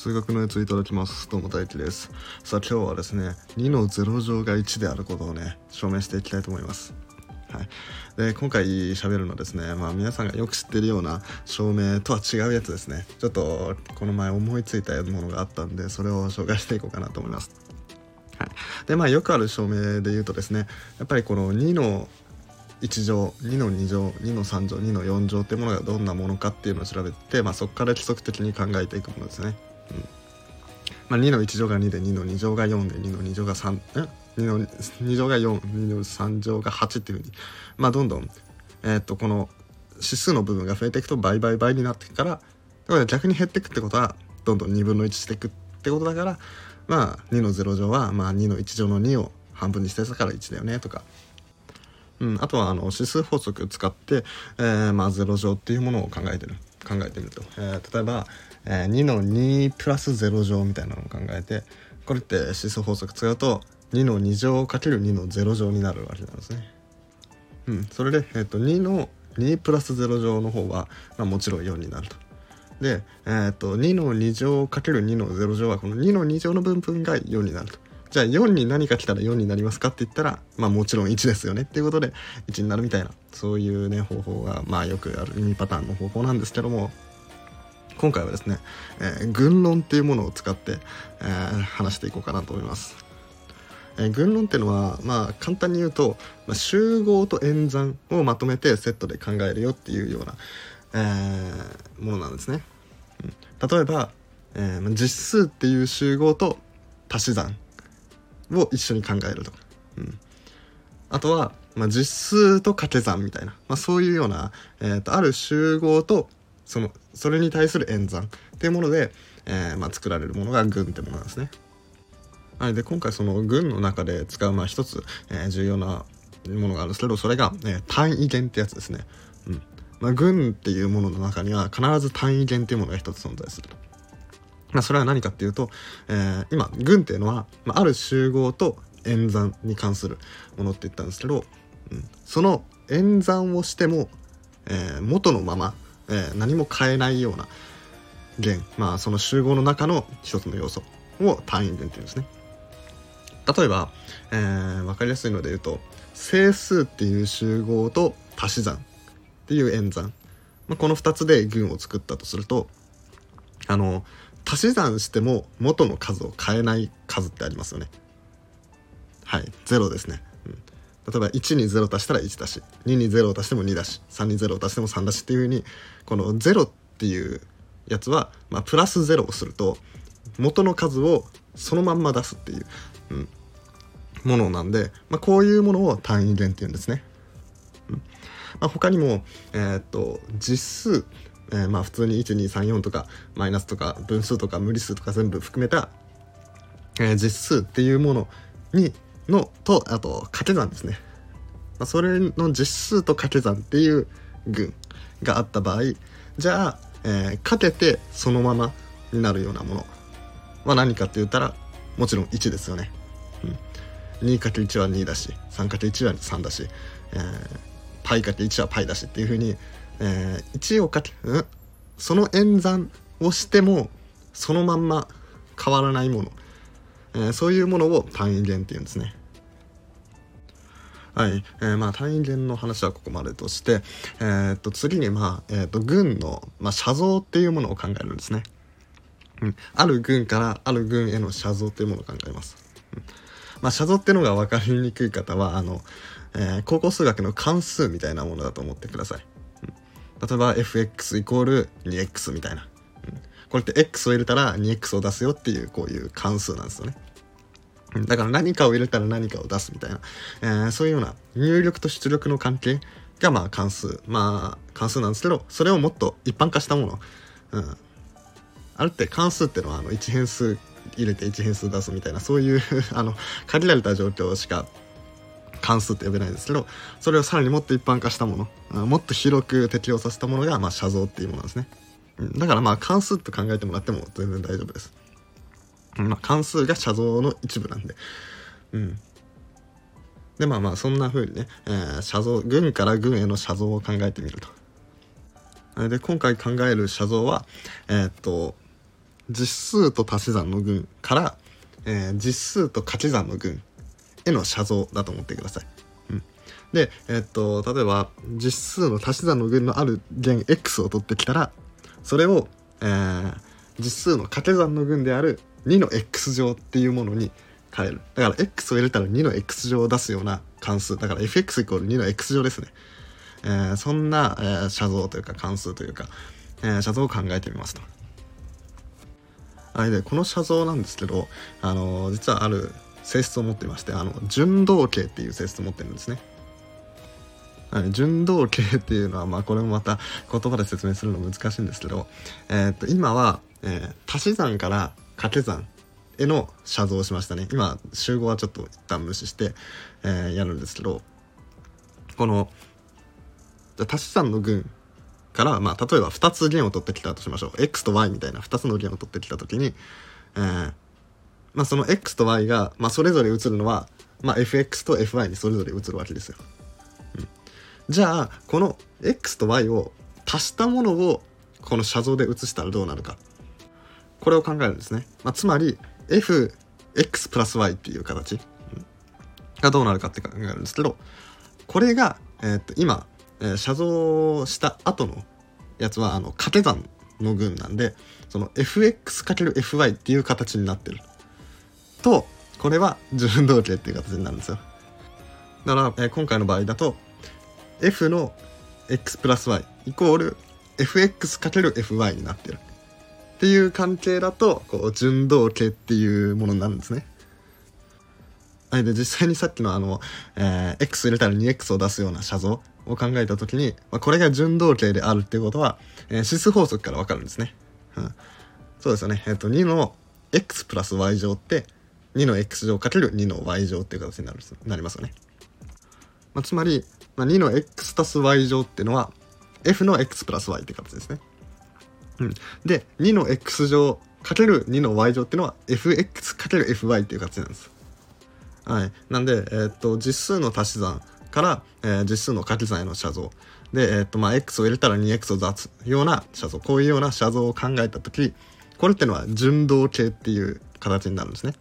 数学のやついただきます。どうも大輝です。さあ今日はですね2の0乗が1であることをね証明していきたいと思います。はい、で今回喋るのはですね、まあ、皆さんがよく知ってるような証明とは違うやつですね。ちょっとこの前思いついたものがあったんでそれを紹介していこうかなと思います。はい、でまあよくある証明で言うとですねやっぱりこの2の1乗2の2乗2の3乗2の4乗ってものがどんなものかっていうのを調べて、まあ、そこから規則的に考えていくものですね。まあ、2の1乗が2で2の2乗が4で2の2乗が3え？2の2乗が42の3乗が8っていうふうに、まあ、どんどん、え、っとこの指数の部分が増えていくと倍倍倍になっていくからだから逆に減っていくってことはどんどん2分の1していくってことだからまあ2の0乗は、まあ、2の1乗の2を半分にしてたから1だよねとか。うん、あとはあの指数法則を使って、えー、まあ、0乗っていうものを考えてる。考えてみると、えー、例えば、えー、2の2プラス0乗みたいなのを考えてこれって指数法則使うと2の2乗かける2の0乗になるわけなんですね。うん、それで、えーと、2の2プラス0乗の方は、まあ、もちろん4になると。で、えーと、2の2乗かける2の0乗はこの2の2乗の分分が4になると。じゃあ4に何か来たら4になりますかって言ったら、まあもちろん1ですよねっていうことで1になるみたいな、そういうね、方法が、まあよくある意味パターンの方法なんですけども、今回はですね、えー、群論っていうものを使って、えー、話していこうかなと思います。えー、群論っていうのは、まあ簡単に言うと、まあ、集合と演算をまとめてセットで考えるよっていうような、えー、ものなんですね。うん、例えば、えー、実数っていう集合と足し算を一緒に考えると、うん、あとは、まあ、実数と掛け算みたいな、まあ、そういうような、えーと、ある集合とそのそれに対する演算っていうもので、えー、まあ、作られるものが群ってものなんですね。はい、で今回その群の中で使うまあ一つ、えー、重要なものがあるんですけどそれが、えー、単位元ってやつですね。うんまあ、群っていうものの中には必ず単位元っていうものが一つ存在すると。まあ、それは何かっていうと、えー、今群っていうのは、まあ、ある集合と演算に関するものって言ったんですけど、うん、その演算をしても、えー、元のまま、えー、何も変えないような弦まあその集合の中の一つの要素を単位弦っていうんですね。例えば、えー、分かりやすいので言うと整数っていう集合と足し算っていう演算、まあ、この2つで群を作ったとするとあの足し算しても元の数を変えない数ってありますよね。はい0ですね、うん、例えば1に0足したら1だし。2に0を足しても2だし。3に0を足しても3だしっていう風にこの0っていうやつは、まあ、プラス0をすると元の数をそのまんま出すっていう、うん、ものなんで、まあ、こういうものを単位元っていうんですね。うん。まあ、他にも、えー、っと実数。えー、まあ普通に1234とかマイナスとか分数とか無理数とか全部含めた、えー、実数っていうものにのとあと掛け算ですね、まあ、それの実数と掛け算っていう群があった場合じゃあ、えー、かけてそのままになるようなものは何かって言ったらもちろん1ですよね、うん、2×1 は2だし 3×1 は3だし、えー、パイ ×1 はパイだしっていうふうにえー、1をかけ、うん、その演算をしてもそのまんま変わらないもの、えー、そういうものを単位元っていうんですね。はい、えー、まあ単位元の話はここまでとして、えー、っと次にまあ、えー、っと軍の、まあ、写像っていうものを考えるんですね。うん、ある軍からある軍への写像っていうものを考えます。うんまあ、写像っていうのが分かりにくい方はあの、えー、高校数学の関数みたいなものだと思ってください。例えば fx イコール 2x みたいな、これって x を入れたら 2x を出すよっていうこういう関数なんですよね。だから何かを入れたら何かを出すみたいな、えー、そういうような入力と出力の関係がまあ関数。まあ関数なんですけどそれをもっと一般化したもの、うん、あるって関数ってのはあの1変数入れて1変数出すみたいなそういう あの限られた状況しか関数って呼べないですけどそれをさらにもっと一般化したものもっと広く適用させたものが、まあ、写像っていうものですね。だからまあ関数って考えてもらっても全然大丈夫です、まあ、関数が写像の一部なんで。うん。でまあまあそんな風にね、えー、写像群から群への写像を考えてみると。で今回考える写像はえー、っと実数と足し算の群から、えー実数と掛け算の群への写像だと思ってください。うん、で、えっと例えば実数の足し算の群のある弦 x を取ってきたらそれを、えー実数の掛け算の群である2の x 乗っていうものに変える。だから x を入れたら2の x 乗を出すような関数。だから fx イコール2の x 乗ですね、えーそんな、えー写像というか関数というか、えー写像を考えてみますと。はい。でこの写像なんですけど、あのー実はある性質を持ってましてあの順動形っていう性質を持ってるんですね。はい、順動形っていうのは、まあ、これもまた言葉で説明するの難しいんですけど、えーっと今は、えー足し算から掛け算への写像をしましたね。今集合はちょっと一旦無視して、えーやるんですけどこの足し算の群から、まあ、例えば2つ弦を取ってきたとしましょう。X と y みたいな2つの弦を取ってきた時に、えーまあ、その x と y が、まあ、それぞれ移るのは、まあ、fx と fy にそれぞれ移るわけですよ。じゃあこの x と y を足したものをこの写像で写したらどうなるか。これを考えるんですね、まあ、つまり fx プラス y っていう形。うん。がどうなるかって考えるんですけどこれが、えーっと今、えー写像した後のやつはあの掛け算の群なんでその fx×fy っていう形になってる。とこれは順動形っていう形になるんですよだから、えー今回の場合だと f の x プラス y イコール fx×fy になってるっていう関係だとこう順動形っていうものになるんですね。はい、で実際にさっきのあの、えー x 入れたら 2x を出すような写像を考えた時に、まあ、これが順動形であるっていうことは、えー指数法則からわかるんですね。うん、そうですよね。えっ、と2の x プラス y 乗って2の x 乗かける2の y 乗っていう形になるなりますよね。まあ、つまり、まあ、2の x 足す y 乗っていうのは f の x プラス y って形ですね。うん、で2の x 乗かける2の y 乗っていうのは fx かける fy っていう形なんです。はい、なんで、えーっと実数の足し算から、えー実数の掛け算への写像で、えーっとまあ、x を入れたら 2x を出すような写像こういうような写像を考えた時これっていうのは順動形っていう形になるんですね。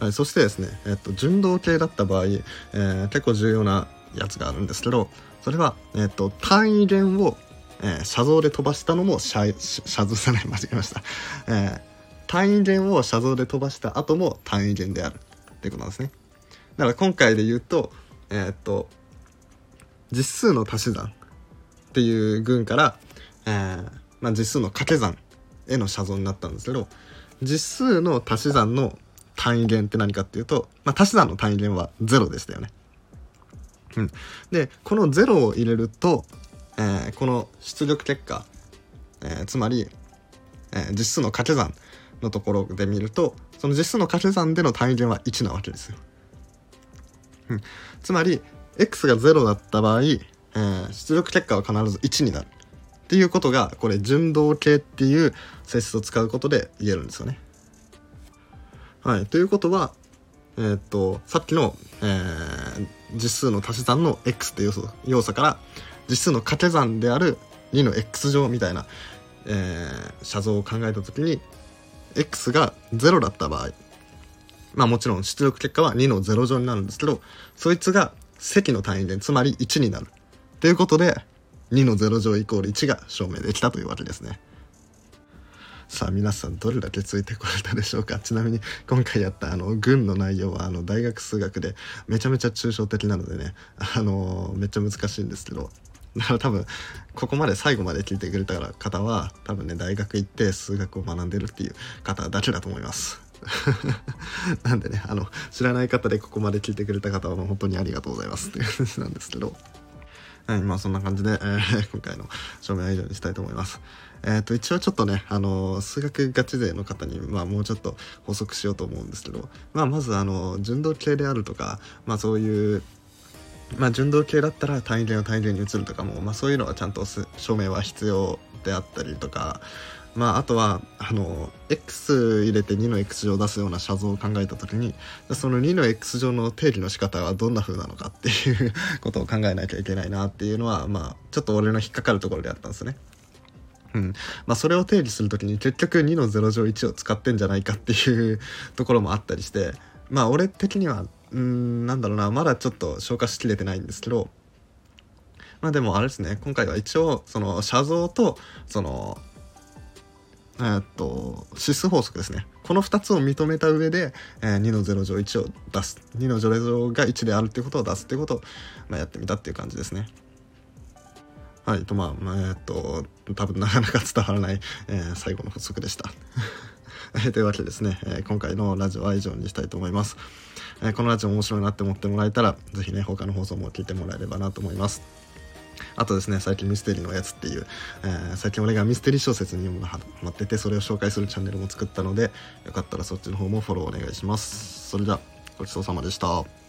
はい、そしてですね、えっと、順動形だった場合、えー結構重要なやつがあるんですけどそれは、えっと、単位弦を、えー写像で飛ばしたのも写写像じゃない間違えました、えー単位弦を写像で飛ばした後も単位弦である。ってことなんですね。だから今回で言うとえーっと実数の足し算。っていう群から、えーまあ、実数の掛け算への写像になったんですけど実数の足し算の単位弦って何かっていうと、まあ、足し算の単位弦は0でしたよね。うん、でこの0を入れると、えーこの出力結果、えーつまり、えー実数の掛け算のところで見るとその実数の掛け算での単位弦は1なわけですよ。うん、つまり x が0だった場合、えー出力結果は必ず1になるっていうことがこれ順動形っていう性質を使うことで言えるんですよね。はい、ということは、えーっとさっきの、えー実数の足し算の x っていう要素から実数の掛け算である2の x 乗みたいな、えー写像を考えた時に x が0だった場合まあもちろん出力結果は2の0乗になるんですけどそいつが積の単位でつまり1になるということで2の0乗イコール1が証明できたというわけですね。さあ皆さんどれだけついてこれたでしょうか？ちなみに今回やったあの群の内容はあの大学数学でめちゃめちゃ抽象的なのでねあのめっちゃ難しいんですけどだから多分ここまで最後まで聞いてくれた方は多分ね大学行って数学を学んでるっていう方だけだと思います。なんでねあの知らない方でここまで聞いてくれた方はもう本当にありがとうございますっていう話なんですけど。はい、まあそんな感じで、えー 今回の証明は以上にしたいと思います。えっ、と一応ちょっとね、あの数学ガチ勢の方に、まあ、もうちょっと補足しようと思うんですけど、まあ、まずあの順動系であるとか、まあ、そういうまあ、順動系だったら単位弦を単位弦に移るとかも、まあ、そういうのはちゃんとす証明は必要であったりとか、まあ、あとはあの x 入れて2の x 乗を出すような写像を考えた時にその2の x 乗の定義の仕方はどんな風なのかっていうことを考えなきゃいけないなっていうのは、まあ、ちょっと俺の引っかかるところであったんですね。うんまあ、それを定義する時に結局2の0乗1を使ってんじゃないかっていうところもあったりしてまあ俺的にはうんなんだろうなまだちょっと消化しきれてないんですけどまあでもあれですね今回は一応その写像とそのえー、っと指数法則ですねこの2つを認めた上で、えー、2の0乗1を出す2の0乗が1であるっていうことを出すっていうことを、まあ、やってみたっていう感じですね。はいとまあ、まあ、えっと多分なかなか伝わらない、えー、最後の補足でした。というわけでですね、えー、今回のラジオは以上にしたいと思います。えー、このラジオ面白いなって思ってもらえたら、是非ね、他の放送も聞いてもらえればなと思います。あとですね、最近ミステリーのやつっていう、えー、最近俺がミステリー小説に読むのハマってて、それを紹介するチャンネルも作ったので、よかったらそっちの方もフォローお願いします。それでは、ごちそうさまでした。